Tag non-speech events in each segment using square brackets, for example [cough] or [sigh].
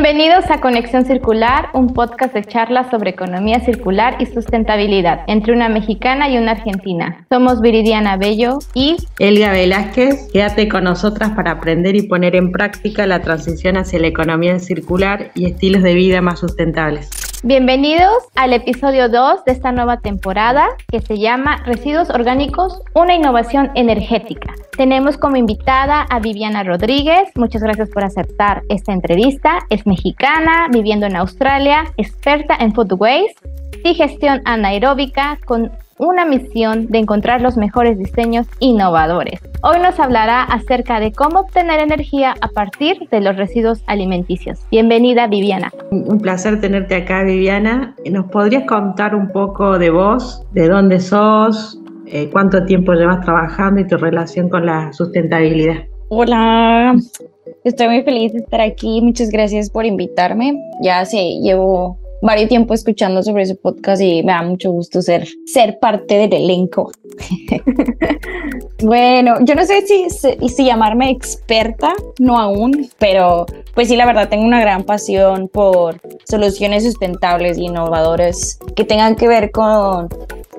Bienvenidos a Conexión Circular, un podcast de charlas sobre economía circular y sustentabilidad entre una mexicana y una argentina. Somos Viridiana Bello y Elga Velázquez. Quédate con nosotras para aprender y poner en práctica la transición hacia la economía circular y estilos de vida más sustentables. Bienvenidos al episodio 2 de esta nueva temporada que se llama Residuos Orgánicos, una innovación energética. Tenemos como invitada a Viviana Rodríguez. Muchas gracias por aceptar esta entrevista. Es mexicana, viviendo en Australia, experta en food waste y gestión anaeróbica con una misión de encontrar los mejores diseños innovadores. Hoy nos hablará acerca de cómo obtener energía a partir de los residuos alimenticios. Bienvenida, Viviana. Un placer tenerte acá, Viviana. ¿Nos podrías contar un poco de vos, de dónde sos, eh, cuánto tiempo llevas trabajando y tu relación con la sustentabilidad? Hola, estoy muy feliz de estar aquí. Muchas gracias por invitarme. Ya sé, llevo varios tiempo escuchando sobre ese podcast y me da mucho gusto ser, ser parte del elenco. [laughs] bueno, yo no sé si, si llamarme experta, no aún, pero pues sí, la verdad tengo una gran pasión por soluciones sustentables y innovadoras que tengan que ver con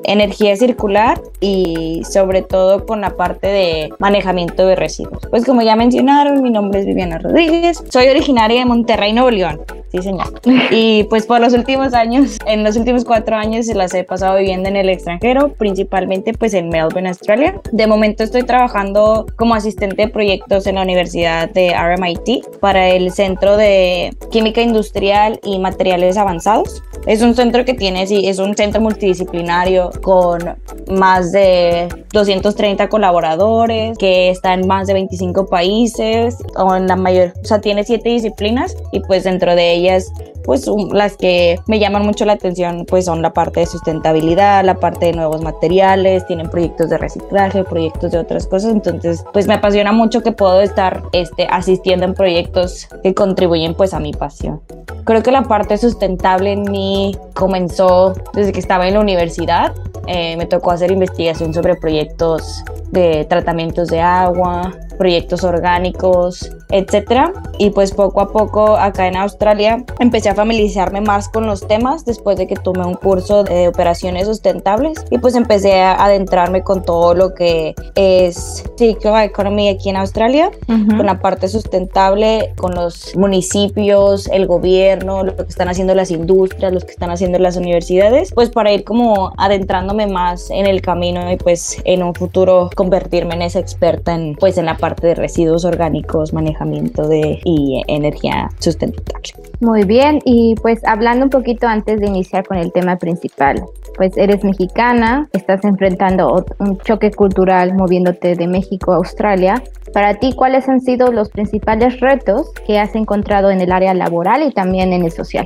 energía circular y sobre todo con la parte de manejamiento de residuos. Pues como ya mencionaron, mi nombre es Viviana Rodríguez, soy originaria de Monterrey, Nuevo León. Sí, señor. Y pues por los últimos años, en los últimos cuatro años las he pasado viviendo en el extranjero, principalmente pues en Melbourne, Australia. De momento estoy trabajando como asistente de proyectos en la Universidad de RMIT para el Centro de Química Industrial y Materiales Avanzados. Es un centro que tiene, sí, es un centro multidisciplinario con más de 230 colaboradores, que está en más de 25 países, o en la mayor, o sea, tiene siete disciplinas y pues dentro de ellas pues las que me llaman mucho la atención pues son la parte de sustentabilidad, la parte de nuevos materiales, tienen proyectos de reciclaje, proyectos de otras cosas, entonces pues me apasiona mucho que puedo estar este, asistiendo en proyectos que contribuyen pues a mi pasión. Creo que la parte sustentable en mí comenzó desde que estaba en la universidad, eh, me tocó hacer investigación sobre proyectos de tratamientos de agua, proyectos orgánicos, etcétera. Y pues poco a poco acá en Australia empecé a familiarizarme más con los temas después de que tomé un curso de operaciones sustentables y pues empecé a adentrarme con todo lo que es circular economy aquí en Australia, con la parte sustentable, con los municipios, el gobierno, lo que están haciendo las industrias, los que están haciendo las universidades, pues para ir como adentrándome más en el camino y pues en un futuro convertirme en esa experta en pues en la parte de residuos orgánicos, manejamiento de y energía sustentable. Muy bien, y pues hablando un poquito antes de iniciar con el tema principal, pues eres mexicana, estás enfrentando un choque cultural moviéndote de México a Australia. Para ti, ¿cuáles han sido los principales retos que has encontrado en el área laboral y también en el social?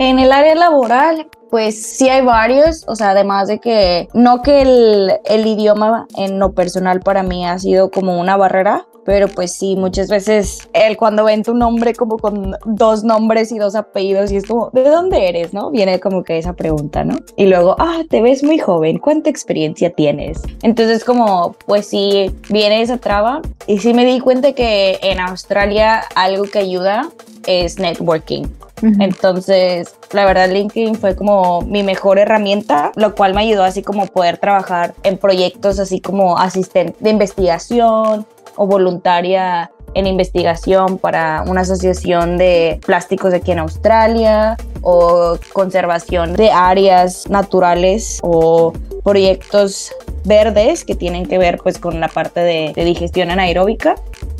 En el área laboral, pues sí hay varios, o sea, además de que no que el, el, idioma en lo personal para mí ha sido como una barrera, pero pues sí, muchas veces él cuando ven tu nombre como con dos nombres y dos apellidos y es como, ¿de dónde eres? ¿No? Viene como que esa pregunta, ¿no? Y luego, ah, te ves muy joven, ¿cuánta experiencia tienes? Entonces como, pues sí, viene esa traba y sí me di cuenta que en Australia algo que ayuda es networking. Entonces, la verdad, LinkedIn fue como mi mejor herramienta, lo cual me ayudó así como poder trabajar en proyectos así como asistente de investigación o voluntaria en investigación para una asociación de plásticos aquí en Australia o conservación de áreas naturales o proyectos verdes que tienen que ver pues con la parte de, de digestión anaeróbica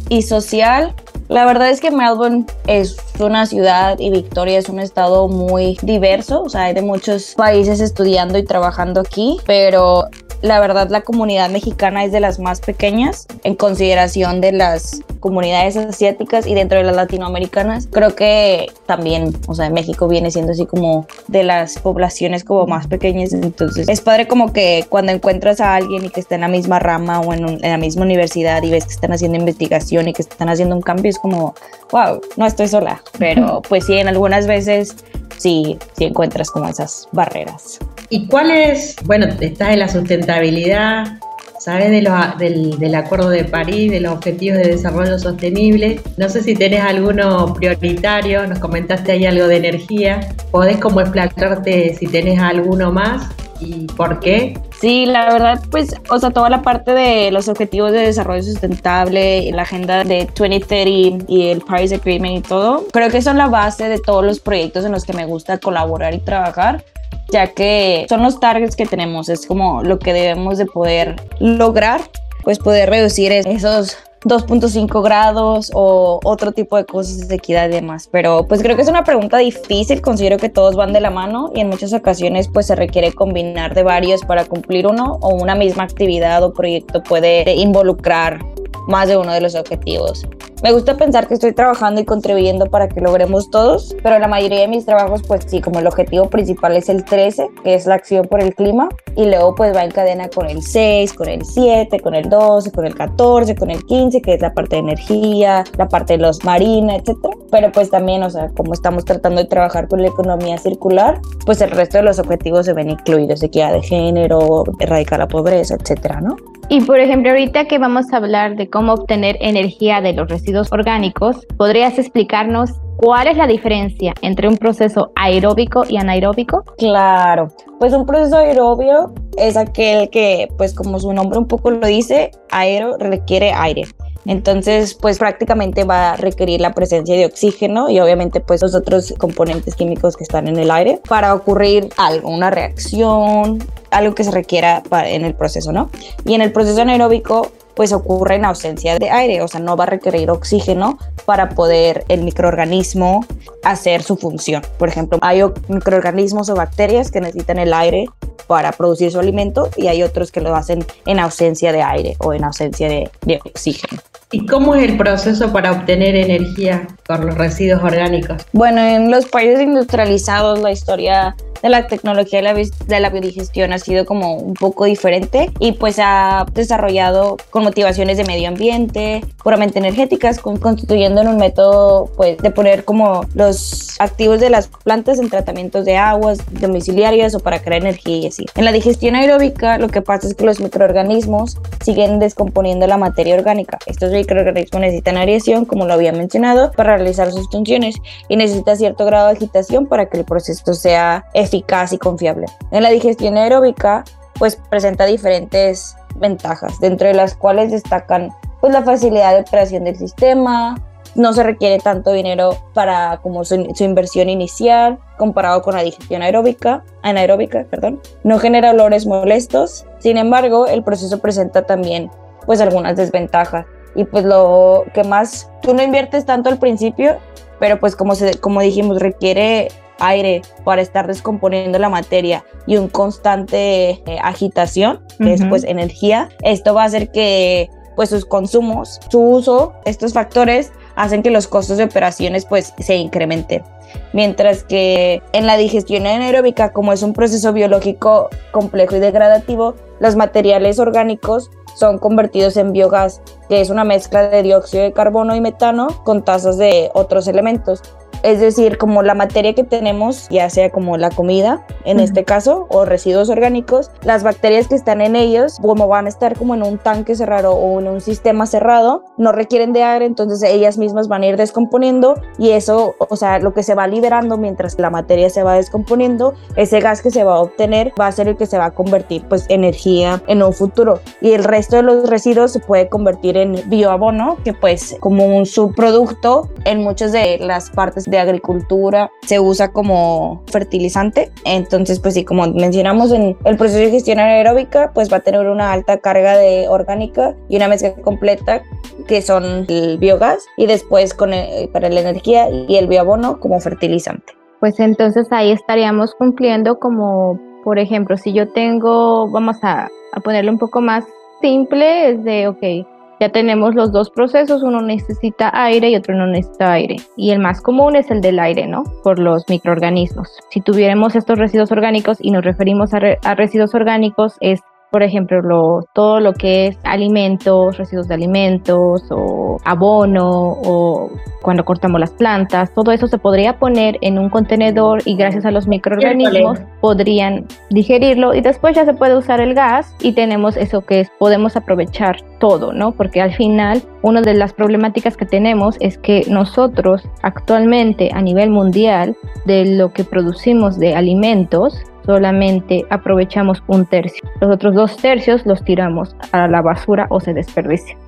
y social. La verdad es que Melbourne es una ciudad y Victoria es un estado muy diverso, o sea, hay de muchos países estudiando y trabajando aquí, pero la verdad la comunidad mexicana es de las más pequeñas en consideración de las comunidades asiáticas y dentro de las latinoamericanas. Creo que también, o sea, México viene siendo así como de las poblaciones como más pequeñas. Entonces es padre como que cuando encuentras a alguien y que está en la misma rama o en, la misma universidad y ves que están haciendo investigación y que están haciendo un cambio, es como, wow, no estoy sola. Pero pues sí, en algunas veces sí, sí encuentras como esas barreras. ¿Y cuál es, bueno, estás en la sustentabilidad, sabes de del, del, Acuerdo de París, de los Objetivos de Desarrollo Sostenible. No sé si tenés alguno prioritario, nos comentaste ahí algo de energía. ¿Podés como explicarte si tenés alguno más y por qué? Sí, la verdad, pues, o sea, toda la parte de los objetivos de desarrollo sustentable, la agenda de 2030 y el Paris Agreement y todo, creo que son la base de todos los proyectos en los que me gusta colaborar y trabajar ya que son los targets que tenemos, es como lo que debemos de poder lograr, pues poder reducir esos 2.5 grados o otro tipo de cosas de equidad y demás. Pero pues creo que es una pregunta difícil, considero que todos van de la mano y en muchas ocasiones pues se requiere combinar de varios para cumplir uno o una misma actividad o proyecto puede involucrar más de uno de los objetivos. Me gusta pensar que estoy trabajando y contribuyendo para que logremos todos, pero la mayoría de mis trabajos, pues sí, como el objetivo principal es el 13, que es la acción por el clima, y luego pues va en cadena con el 6, con el 7, con el 12, con el 14, con el 15, que es la parte de energía, la parte de los marina, etcétera. Pero pues también, o sea, como estamos tratando de trabajar con la economía circular, pues el resto de los objetivos se ven incluidos, equidad de género, erradicar la pobreza, etcétera, ¿no? Y por ejemplo, ahorita que vamos a hablar de cómo obtener energía de los residuos orgánicos, ¿podrías explicarnos cuál es la diferencia entre un proceso aeróbico y anaeróbico? Claro, pues un proceso aeróbico es aquel que, pues como su nombre un poco lo dice, aero requiere aire. Entonces, pues prácticamente va a requerir la presencia de oxígeno y obviamente pues los otros componentes químicos que están en el aire para ocurrir algo, una reacción, algo que se requiera en el proceso, ¿no? Y en el proceso anaeróbico pues ocurre en ausencia de aire, o sea, no va a requerir oxígeno para poder el microorganismo hacer su función. Por ejemplo, hay microorganismos o bacterias que necesitan el aire para producir su alimento y hay otros que lo hacen en ausencia de aire o en ausencia de, de oxígeno. ¿Y cómo es el proceso para obtener energía con los residuos orgánicos? Bueno, en los países industrializados la historia de la tecnología de la, biodigestión ha sido como un poco diferente y pues ha desarrollado con motivaciones de medio ambiente, puramente energéticas, constituyendo en un método pues de poner como los activos de las plantas en tratamientos de aguas domiciliarias o para crear energía y así. En la digestión aeróbica lo que pasa es que los microorganismos siguen descomponiendo la materia orgánica. Estos microorganismos necesitan aireación, como lo había mencionado, para realizar sus funciones y necesita cierto grado de agitación para que el proceso sea eficaz eficaz y confiable. En la digestión aeróbica, pues presenta diferentes ventajas, dentro de las cuales destacan pues la facilidad de operación del sistema, no se requiere tanto dinero para como su, inversión inicial comparado con la digestión aeróbica, anaeróbica, perdón. No genera olores molestos. Sin embargo, el proceso presenta también pues algunas desventajas. Y pues lo que más tú no inviertes tanto al principio, pero pues como se, como dijimos requiere aire para estar descomponiendo la materia y un constante eh, agitación, que es pues energía, esto va a hacer que pues sus consumos, su uso, estos factores hacen que los costos de operaciones pues se incrementen. Mientras que en la digestión anaeróbica, como es un proceso biológico complejo y degradativo, los materiales orgánicos son convertidos en biogás, que es una mezcla de dióxido de carbono y metano con tasas de otros elementos. Es decir, como la materia que tenemos, ya sea como la comida, en este caso, o residuos orgánicos, las bacterias que están en ellos, como van a estar como en un tanque cerrado o en un sistema cerrado, no requieren de aire, entonces ellas mismas van a ir descomponiendo y eso, o sea, lo que se va liberando mientras la materia se va descomponiendo, ese gas que se va a obtener va a ser el que se va a convertir pues energía en un futuro. Y el resto de los residuos se puede convertir en bioabono, que pues como un subproducto en muchas de las partes de agricultura se usa como fertilizante. Entonces, pues sí, como mencionamos en el proceso de gestión aeróbica, pues va a tener una alta carga de orgánica y una mezcla completa que son el biogás y después con para la energía y el bioabono como fertilizante. Pues entonces ahí estaríamos cumpliendo como, por ejemplo, si yo tengo, vamos a, a ponerle un poco más simple, es de, ok, ya tenemos los dos procesos, uno necesita aire y otro no necesita aire. Y el más común es el del aire, ¿no? Por los microorganismos. Si tuviéramos estos residuos orgánicos y nos referimos a, residuos orgánicos, es por ejemplo, todo lo que es alimentos, residuos de alimentos o abono o cuando cortamos las plantas, todo eso se podría poner en un contenedor y gracias a los microorganismos podrían digerirlo y después ya se puede usar el gas y tenemos eso que es, podemos aprovechar todo, ¿no? Porque al final una de las problemáticas que tenemos es que nosotros actualmente a nivel mundial de lo que producimos de alimentos solamente aprovechamos un tercio. Los otros dos tercios los tiramos a la basura o se desperdician.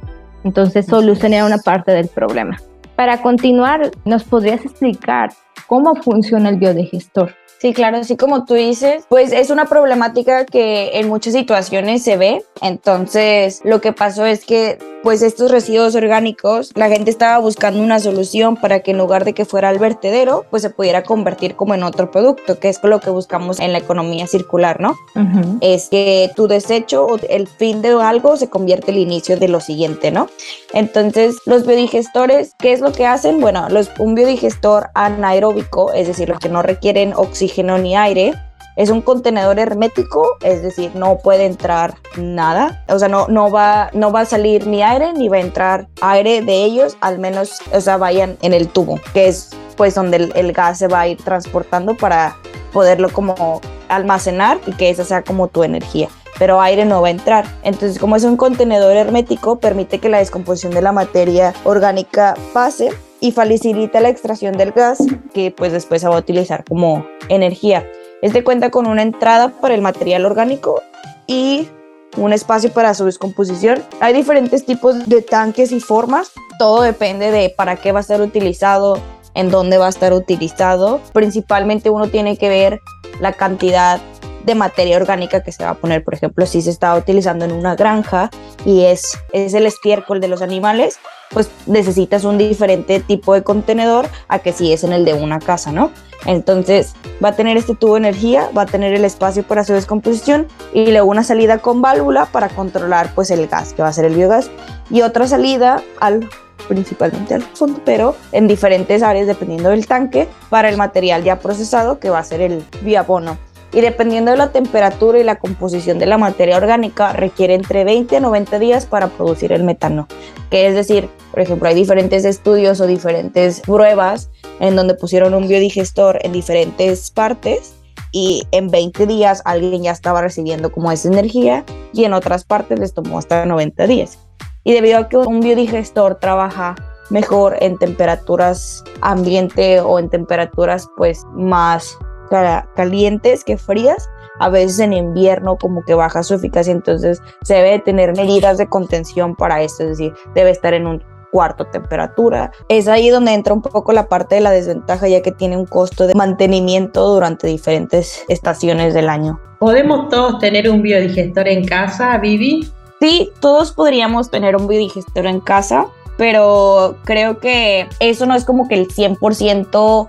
Entonces solucionar una parte del problema. Para continuar, ¿nos podrías explicar cómo funciona el biodigestor? Sí, claro, así como tú dices, pues es una problemática que en muchas situaciones se ve. Entonces, lo que pasó es que pues estos residuos orgánicos, la gente estaba buscando una solución para que en lugar de que fuera al vertedero, pues se pudiera convertir como en otro producto, que es lo que buscamos en la economía circular, ¿no? Es que tu desecho o el fin de algo se convierte el inicio de lo siguiente, ¿no? Entonces, los biodigestores, ¿qué es lo que hacen? Bueno, los, un biodigestor anaeróbico, es decir, los que no requieren oxígeno ni aire, es un contenedor hermético, es decir, no puede entrar nada, o sea, no, no, va, no va a salir ni aire ni va a entrar aire de ellos, al menos, o sea, vayan en el tubo, que es pues donde el, gas se va a ir transportando para poderlo como almacenar y que esa sea como tu energía pero aire no va a entrar. Entonces, como es un contenedor hermético, permite que la descomposición de la materia orgánica pase y facilita la extracción del gas que pues después se va a utilizar como energía. Este cuenta con una entrada para el material orgánico y un espacio para su descomposición. Hay diferentes tipos de tanques y formas. Todo depende de para qué va a ser utilizado, en dónde va a estar utilizado. Principalmente uno tiene que ver la cantidad de materia orgánica que se va a poner. Por ejemplo, si se está utilizando en una granja y es, es el estiércol de los animales, pues necesitas un diferente tipo de contenedor a que si es en el de una casa, ¿no? Entonces va a tener este tubo de energía, va a tener el espacio para su descomposición y luego una salida con válvula para controlar pues el gas, que va a ser el biogás, y otra salida al principalmente al fondo, pero en diferentes áreas dependiendo del tanque para el material ya procesado que va a ser el bioabono y dependiendo de la temperatura y la composición de la materia orgánica requiere entre 20 a 90 días para producir el metano, que es decir, por ejemplo, hay diferentes estudios o diferentes pruebas en donde pusieron un biodigestor en diferentes partes y en 20 días alguien ya estaba recibiendo como esa energía y en otras partes les tomó hasta 90 días. Y debido a que un biodigestor trabaja mejor en temperaturas ambiente o en temperaturas pues más calientes que frías, a veces en invierno como que baja su eficacia, entonces se debe tener medidas de contención para esto, es decir, debe estar en un cuarto temperatura. Es ahí donde entra un poco la parte de la desventaja ya que tiene un costo de mantenimiento durante diferentes estaciones del año. ¿Podemos todos tener un biodigestor en casa, Vivi? Sí, todos podríamos tener un biodigestor en casa, pero creo que eso no es como que el 100%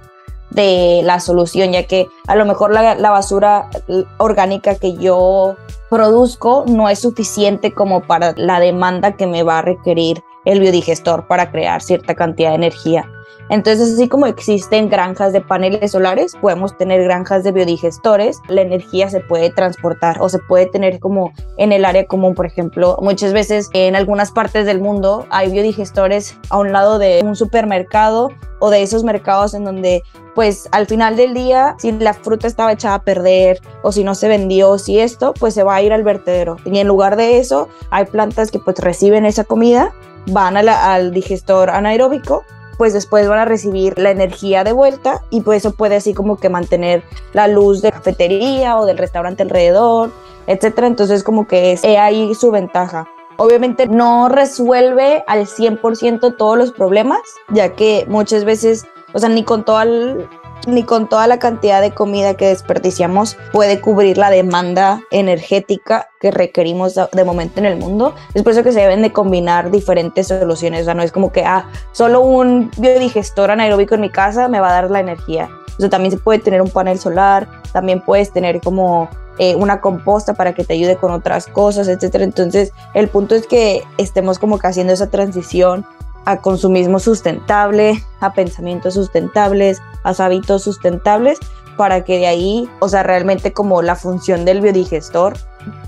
de la solución, ya que a lo mejor la, basura orgánica que yo produzco no es suficiente como para la demanda que me va a requerir el biodigestor para crear cierta cantidad de energía. Entonces, así como existen granjas de paneles solares, podemos tener granjas de biodigestores. La energía se puede transportar o se puede tener como en el área común, por ejemplo. Muchas veces en algunas partes del mundo hay biodigestores a un lado de un supermercado o de esos mercados en donde pues al final del día, si la fruta estaba echada a perder o si no se vendió, si esto, pues se va a ir al vertedero. Y en lugar de eso, hay plantas que pues reciben esa comida, van al digestor anaeróbico pues después van a recibir la energía de vuelta y pues eso puede así como que mantener la luz de la cafetería o del restaurante alrededor, etcétera. Entonces como que es ahí su ventaja. Obviamente no resuelve al 100% todos los problemas, ya que muchas veces, o sea, ni con todo el, ni con toda la cantidad de comida que desperdiciamos puede cubrir la demanda energética que requerimos de momento en el mundo. Es por eso que se deben de combinar diferentes soluciones. O sea, no es como que, ah, solo un biodigestor anaeróbico en mi casa me va a dar la energía. O sea, también se puede tener un panel solar, también puedes tener como eh, una composta para que te ayude con otras cosas, etcétera. Entonces, el punto es que estemos como que haciendo esa transición a consumismo sustentable, a pensamientos sustentables, a hábitos sustentables, para que de ahí, o sea, realmente como la función del biodigestor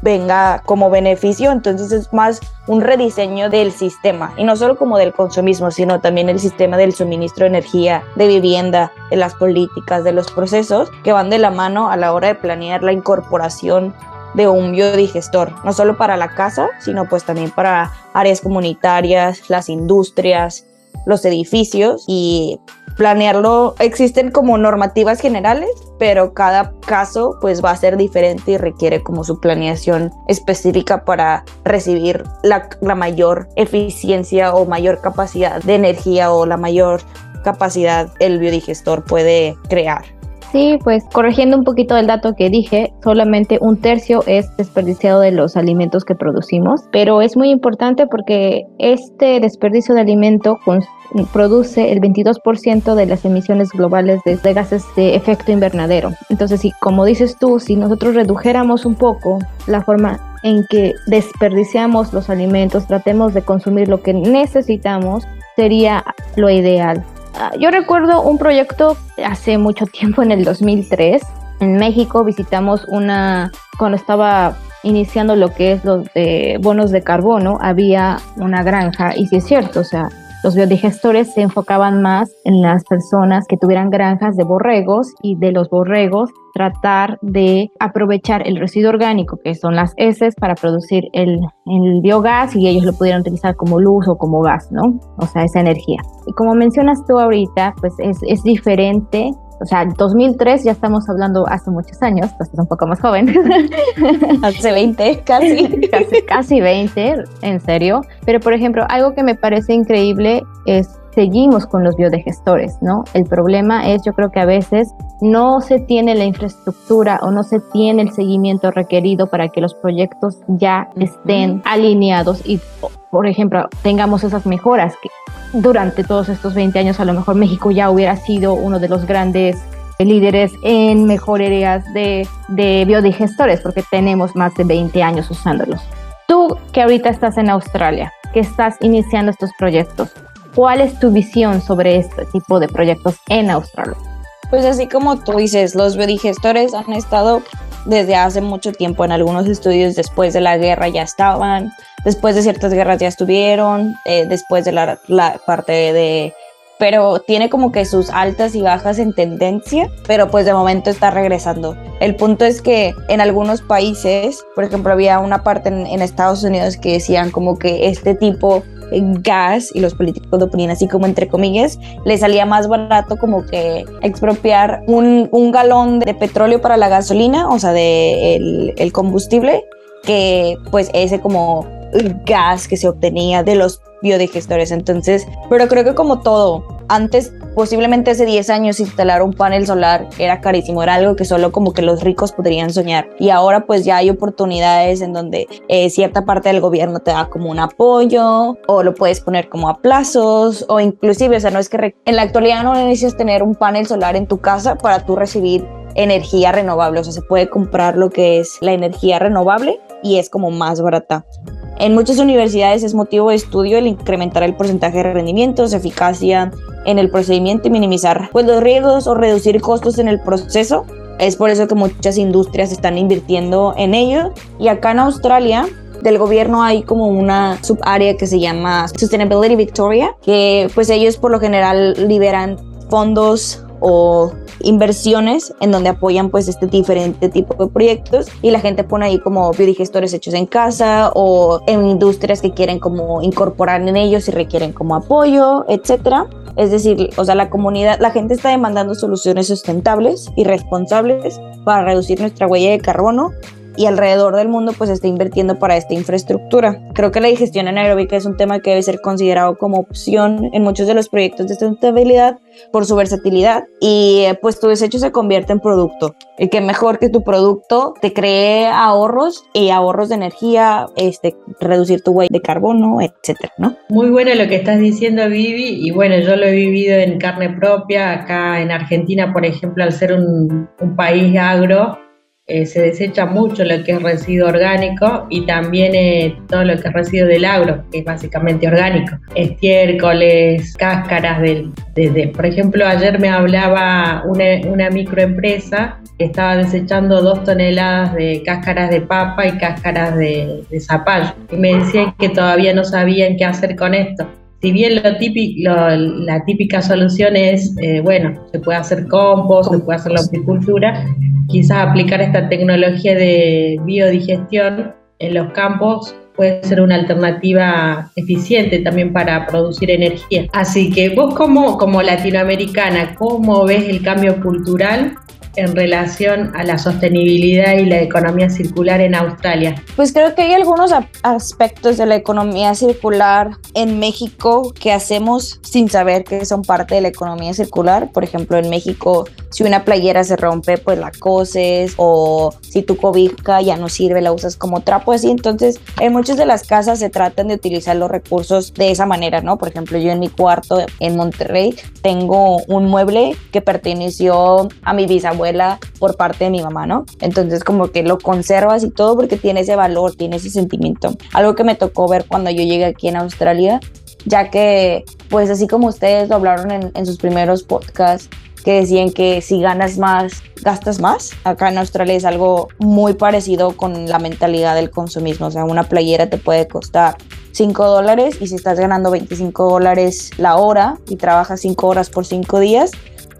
venga como beneficio, entonces es más un rediseño del sistema y no solo como del consumismo, sino también el sistema del suministro de energía, de vivienda, de las políticas, de los procesos que van de la mano a la hora de planear la incorporación de un biodigestor, no solo para la casa, sino pues también para áreas comunitarias, las industrias, los edificios y planearlo. Existen como normativas generales, pero cada caso pues va a ser diferente y requiere como su planeación específica para recibir la, la mayor eficiencia o mayor capacidad de energía o la mayor capacidad el biodigestor puede crear. Sí, pues corrigiendo un poquito el dato que dije, solamente un tercio es desperdiciado de los alimentos que producimos, pero es muy importante porque este desperdicio de alimento produce el 22% de las emisiones globales de, de, gases de efecto invernadero. Entonces, si como dices tú, si nosotros redujéramos un poco la forma en que desperdiciamos los alimentos, tratemos de consumir lo que necesitamos, sería lo ideal. Ah, yo recuerdo un proyecto hace mucho tiempo, en el 2003. En México visitamos una, cuando estaba iniciando lo que es los de bonos de carbono, había una granja, y sí es cierto, o sea, los biodigestores se enfocaban más en las personas que tuvieran granjas de borregos y de los borregos tratar de aprovechar el residuo orgánico, que son las heces, para producir el, el, biogás y ellos lo pudieran utilizar como luz o como gas, ¿no? O sea, esa energía. Y como mencionas tú ahorita, pues es, es diferente o sea, 2003 ya estamos hablando hace muchos años, pues es un poco más joven. [laughs] hace 20, casi. [laughs] casi. Casi 20, en serio. Pero, por ejemplo, algo que me parece increíble es seguimos con los biodigestores, ¿no? El problema es, yo creo que a veces no se tiene la infraestructura o no se tiene el seguimiento requerido para que los proyectos ya estén alineados y, por ejemplo, tengamos esas mejoras que durante todos estos 20 años a lo mejor México ya hubiera sido uno de los grandes líderes en mejorías de, de biodigestores porque tenemos más de 20 años usándolos. Tú que ahorita estás en Australia, que estás iniciando estos proyectos, ¿cuál es tu visión sobre este tipo de proyectos en Australia? Pues así como tú dices, los biodigestores han estado desde hace mucho tiempo en algunos estudios después de la guerra ya estaban, después de ciertas guerras ya estuvieron, eh, después de la, la, parte de... Pero tiene como que sus altas y bajas en tendencia, pero pues de momento está regresando. El punto es que en algunos países, por ejemplo, había una parte en, en Estados Unidos que decían como que este tipo gas y los políticos de opinión, así como entre comillas, le salía más barato como que expropiar un, un galón de petróleo para la gasolina, o sea, de el combustible, que pues ese como gas que se obtenía de los biodigestores. Entonces, pero creo que como todo, antes posiblemente hace 10 años instalar un panel solar era carísimo, era algo que solo como que los ricos podrían soñar. Y ahora pues ya hay oportunidades en donde eh, cierta parte del gobierno te da como un apoyo o lo puedes poner como a plazos o inclusive, o sea, no es que en la actualidad no necesitas tener un panel solar en tu casa para tú recibir energía renovable, o sea, se puede comprar lo que es la energía renovable y es como más barata. En muchas universidades es motivo de estudio el incrementar el porcentaje de rendimientos, eficacia en el procedimiento y minimizar pues, los riesgos o reducir costos en el proceso. Es por eso que muchas industrias están invirtiendo en ello. Y acá en Australia del gobierno hay como una subárea que se llama Sustainability Victoria, que pues ellos por lo general liberan fondos o inversiones en donde apoyan pues este diferente tipo de proyectos y la gente pone ahí como biodigestores hechos en casa o en industrias que quieren como incorporar en ellos y requieren como apoyo, etcétera. Es decir, o sea, la comunidad, la gente está demandando soluciones sustentables y responsables para reducir nuestra huella de carbono y alrededor del mundo pues está invirtiendo para esta infraestructura. Creo que la digestión anaeróbica es un tema que debe ser considerado como opción en muchos de los proyectos de sustentabilidad por su versatilidad y eh, pues tu desecho se convierte en producto. Y que mejor que tu producto te cree ahorros y ahorros de energía, este, reducir tu huella de carbono, etcétera, ¿no? Muy bueno lo que estás diciendo, Vivi, y bueno, yo lo he vivido en carne propia, acá en Argentina, por ejemplo, al ser un, un país agro, eh, se desecha mucho lo que es residuo orgánico y también eh, todo lo que es residuo del agro, que es básicamente orgánico. Estiércoles, cáscaras del, de, por ejemplo, ayer me hablaba una, una microempresa que estaba desechando dos toneladas de cáscaras de papa y cáscaras de, de zapallo. Y me decían que todavía no sabían qué hacer con esto si bien lo típico, la típica solución es, eh, bueno, se puede hacer compost, se puede hacer la apicultura, quizás aplicar esta tecnología de biodigestión en los campos puede ser una alternativa eficiente también para producir energía. Así que vos como, como latinoamericana, ¿cómo ves el cambio cultural en relación a la sostenibilidad y la economía circular en Australia? Pues creo que hay algunos aspectos de la economía circular en México que hacemos sin saber que son parte de la economía circular. Por ejemplo, en México, si una playera se rompe, pues la coses o si tu cobija ya no sirve, la usas como trapo así. Entonces, en muchas de las casas se tratan de utilizar los recursos de esa manera, ¿no? Por ejemplo, yo en mi cuarto en Monterrey tengo un mueble que perteneció a mi bisabuela por parte de mi mamá, ¿no? Entonces como que lo conservas y todo porque tiene ese valor, tiene ese sentimiento. Algo que me tocó ver cuando yo llegué aquí en Australia, ya que pues así como ustedes lo hablaron en, en sus primeros podcasts, que decían que si ganas más, gastas más. Acá en Australia es algo muy parecido con la mentalidad del consumismo. O sea, una playera te puede costar 5 dólares y si estás ganando 25 dólares la hora y trabajas 5 horas por 5 días,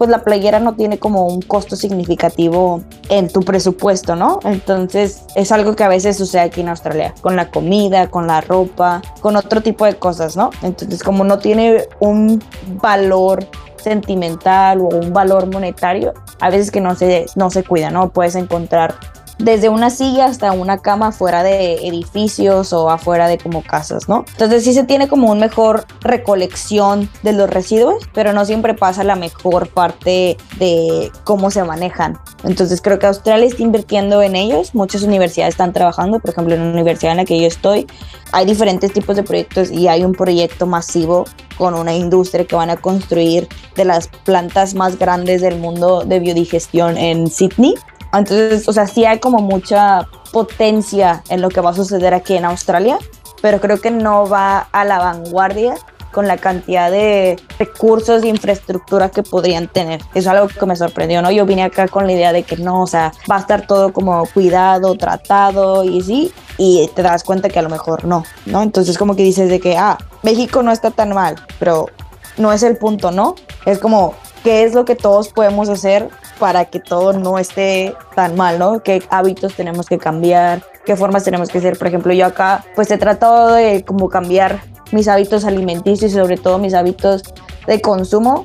pues la playera no tiene como un costo significativo en tu presupuesto, ¿no? Entonces es algo que a veces sucede aquí en Australia, con la comida, con la ropa, con otro tipo de cosas, ¿no? Entonces como no tiene un valor sentimental o un valor monetario, a veces que no se, no se cuida, ¿no? Puedes encontrar desde una silla hasta una cama fuera de edificios o afuera de como casas, ¿no? Entonces sí se tiene como un mejor recolección de los residuos, pero no siempre pasa la mejor parte de cómo se manejan. Entonces creo que Australia está invirtiendo en ellos, muchas universidades están trabajando, por ejemplo en la universidad en la que yo estoy, hay diferentes tipos de proyectos y hay un proyecto masivo con una industria que van a construir de las plantas más grandes del mundo de biodigestión en Sydney entonces, o sea, sí hay como mucha potencia en lo que va a suceder aquí en Australia, pero creo que no va a la vanguardia con la cantidad de recursos e infraestructura que podrían tener. Eso es algo que me sorprendió, ¿no? Yo vine acá con la idea de que no, o sea, va a estar todo como cuidado, tratado y sí, y te das cuenta que a lo mejor no, ¿no? Entonces como que dices de que, ah, México no está tan mal, pero no es el punto, ¿no? Es como, ¿qué es lo que todos podemos hacer para que todo no esté tan mal, ¿no? ¿Qué hábitos tenemos que cambiar? ¿Qué formas tenemos que hacer? Por ejemplo, yo acá pues he tratado de como cambiar mis hábitos alimenticios y sobre todo mis hábitos de consumo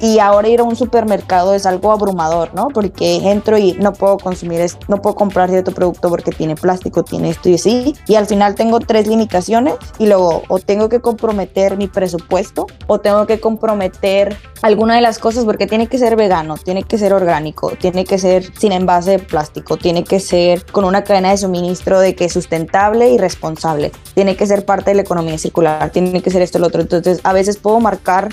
y ahora ir a un supermercado es algo abrumador, ¿no? Porque entro y no puedo consumir, no puedo comprar cierto producto porque tiene plástico, tiene esto y así. Y al final tengo tres limitaciones y luego o tengo que comprometer mi presupuesto o tengo que comprometer alguna de las cosas porque tiene que ser vegano, tiene que ser orgánico, tiene que ser sin envase de plástico, tiene que ser con una cadena de suministro de que es sustentable y responsable, tiene que ser parte de la economía circular, tiene que ser esto lo otro. Entonces a veces puedo marcar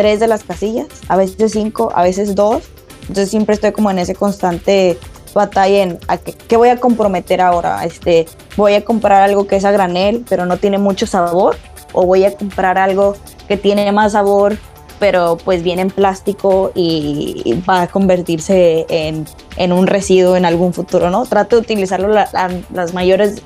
tres de las casillas, a veces cinco, a veces dos. Entonces siempre estoy como en ese constante batalla en a qué, voy a comprometer ahora. Este, voy a comprar algo que es a granel, pero no tiene mucho sabor, o voy a comprar algo que tiene más sabor, pero pues viene en plástico y va a convertirse en, en un residuo en algún futuro, ¿no? Trato de utilizarlo las mayores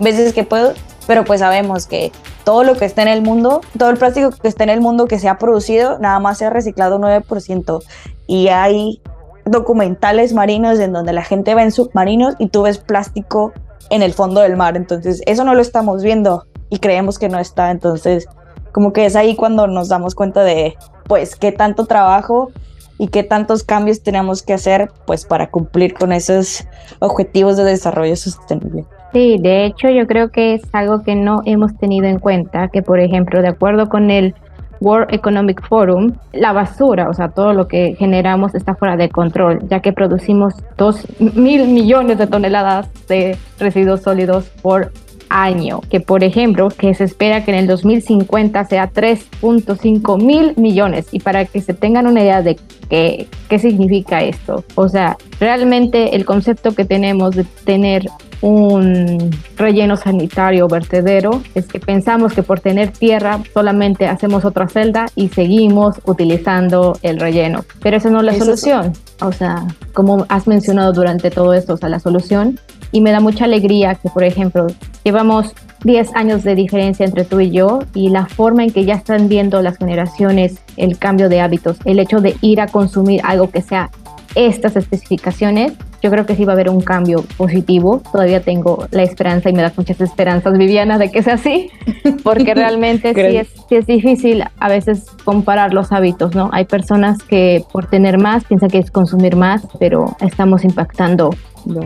veces que puedo, pero pues sabemos que todo lo que está en el mundo, todo el plástico que está en el mundo que se ha producido, nada más se ha reciclado 9%. Y hay documentales marinos en donde la gente va en submarinos y tú ves plástico en el fondo del mar. Entonces, eso no lo estamos viendo y creemos que no está. Entonces, como que es ahí cuando nos damos cuenta de, pues, qué tanto trabajo y qué tantos cambios tenemos que hacer, pues, para cumplir con esos objetivos de desarrollo sostenible. Sí, de hecho yo creo que es algo que no hemos tenido en cuenta, que por ejemplo, de acuerdo con el World Economic Forum, la basura, o sea, todo lo que generamos está fuera de control, ya que producimos dos mil millones de toneladas de residuos sólidos por año, que por ejemplo, que se espera que en el 2050 sea 3.5 mil millones. Y para que se tengan una idea de qué, qué significa esto, o sea, realmente el concepto que tenemos de tener un relleno sanitario vertedero es que pensamos que por tener tierra solamente hacemos otra celda y seguimos utilizando el relleno. Pero eso no es la solución. O sea, como has mencionado durante todo esto, o sea, la solución. Y me da mucha alegría que, por ejemplo, llevamos 10 años de diferencia entre tú y yo y la forma en que ya están viendo las generaciones el cambio de hábitos, el hecho de ir a consumir algo que sea estas especificaciones, yo creo que sí va a haber un cambio positivo. Todavía tengo la esperanza y me da muchas esperanzas, Viviana, de que sea así, [laughs] porque realmente sí es, sí es difícil a veces comparar los hábitos, ¿no? Hay personas que por tener más piensan que es consumir más, pero estamos impactando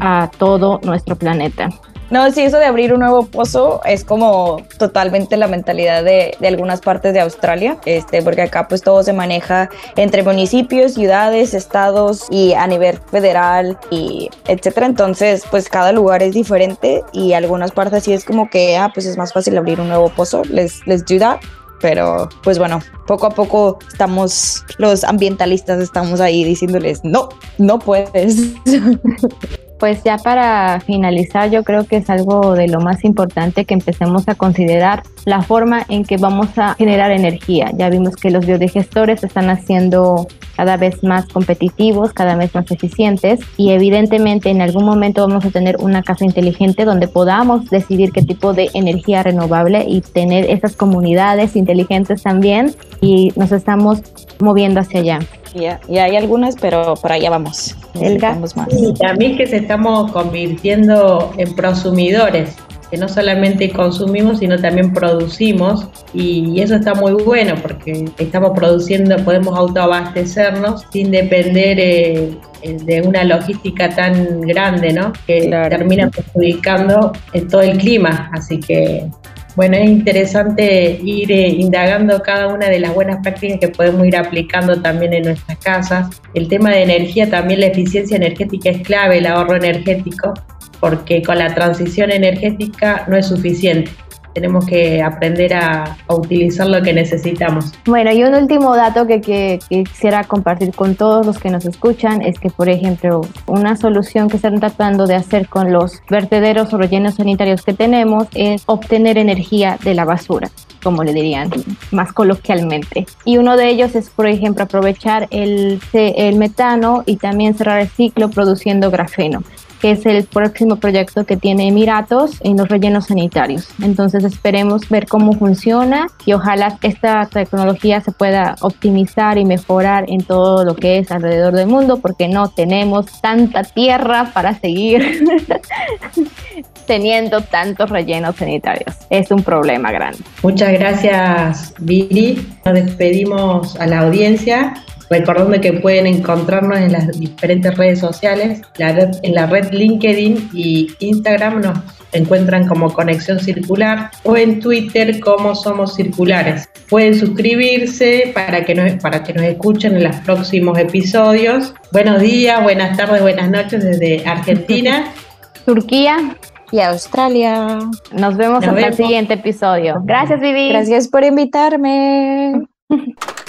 a todo nuestro planeta. No, sí, eso de abrir un nuevo pozo es como totalmente la mentalidad de, de, algunas partes de Australia, este, porque acá pues todo se maneja entre municipios, ciudades, estados y a nivel federal y etcétera. Entonces, pues cada lugar es diferente y algunas partes sí es como que, ah, pues es más fácil abrir un nuevo pozo, les, les do that pero pues bueno, poco a poco estamos, los ambientalistas estamos ahí diciéndoles, no, no puedes. [laughs] pues ya para finalizar, yo creo que es algo de lo más importante que empecemos a considerar la forma en que vamos a generar energía. Ya vimos que los biodigestores están haciendo cada vez más competitivos, cada vez más eficientes y evidentemente en algún momento vamos a tener una casa inteligente donde podamos decidir qué tipo de energía renovable y tener esas comunidades inteligentes también y nos estamos moviendo hacia allá. Ya, hay algunas, pero por allá vamos. Elga. Más. Sí, también que se estamos convirtiendo en prosumidores, que no solamente consumimos, sino también producimos. Y eso está muy bueno porque estamos produciendo, podemos autoabastecernos sin depender eh, de una logística tan grande, ¿no? Que termina perjudicando en todo el clima. Así que bueno, es interesante ir eh, indagando cada una de las buenas prácticas que podemos ir aplicando también en nuestras casas. El tema de energía, también la eficiencia energética es clave, el ahorro energético, porque con la transición energética no es suficiente tenemos que aprender a, utilizar lo que necesitamos. Bueno, y un último dato que, quisiera compartir con todos los que nos escuchan es que, por ejemplo, una solución que están tratando de hacer con los vertederos o rellenos sanitarios que tenemos es obtener energía de la basura como le dirían más coloquialmente. Y uno de ellos es, por ejemplo, aprovechar el, el metano y también cerrar el ciclo produciendo grafeno que es el próximo proyecto que tiene Emiratos en los rellenos sanitarios. Entonces esperemos ver cómo funciona y ojalá esta tecnología se pueda optimizar y mejorar en todo lo que es alrededor del mundo porque no tenemos tanta tierra para seguir [laughs] teniendo tantos rellenos sanitarios. Es un problema grande. Muchas gracias, Viri. Nos despedimos a la audiencia Recordando que pueden encontrarnos en las diferentes redes sociales, en la red LinkedIn y Instagram nos encuentran como Conexión Circular o en Twitter como Somos Circulares. Pueden suscribirse para que nos, para que nos escuchen en los próximos episodios. Buenos días, buenas tardes, buenas noches desde Argentina, [laughs] Turquía y Australia. Nos vemos en el siguiente episodio. Gracias, Vivi. Gracias por invitarme. [laughs]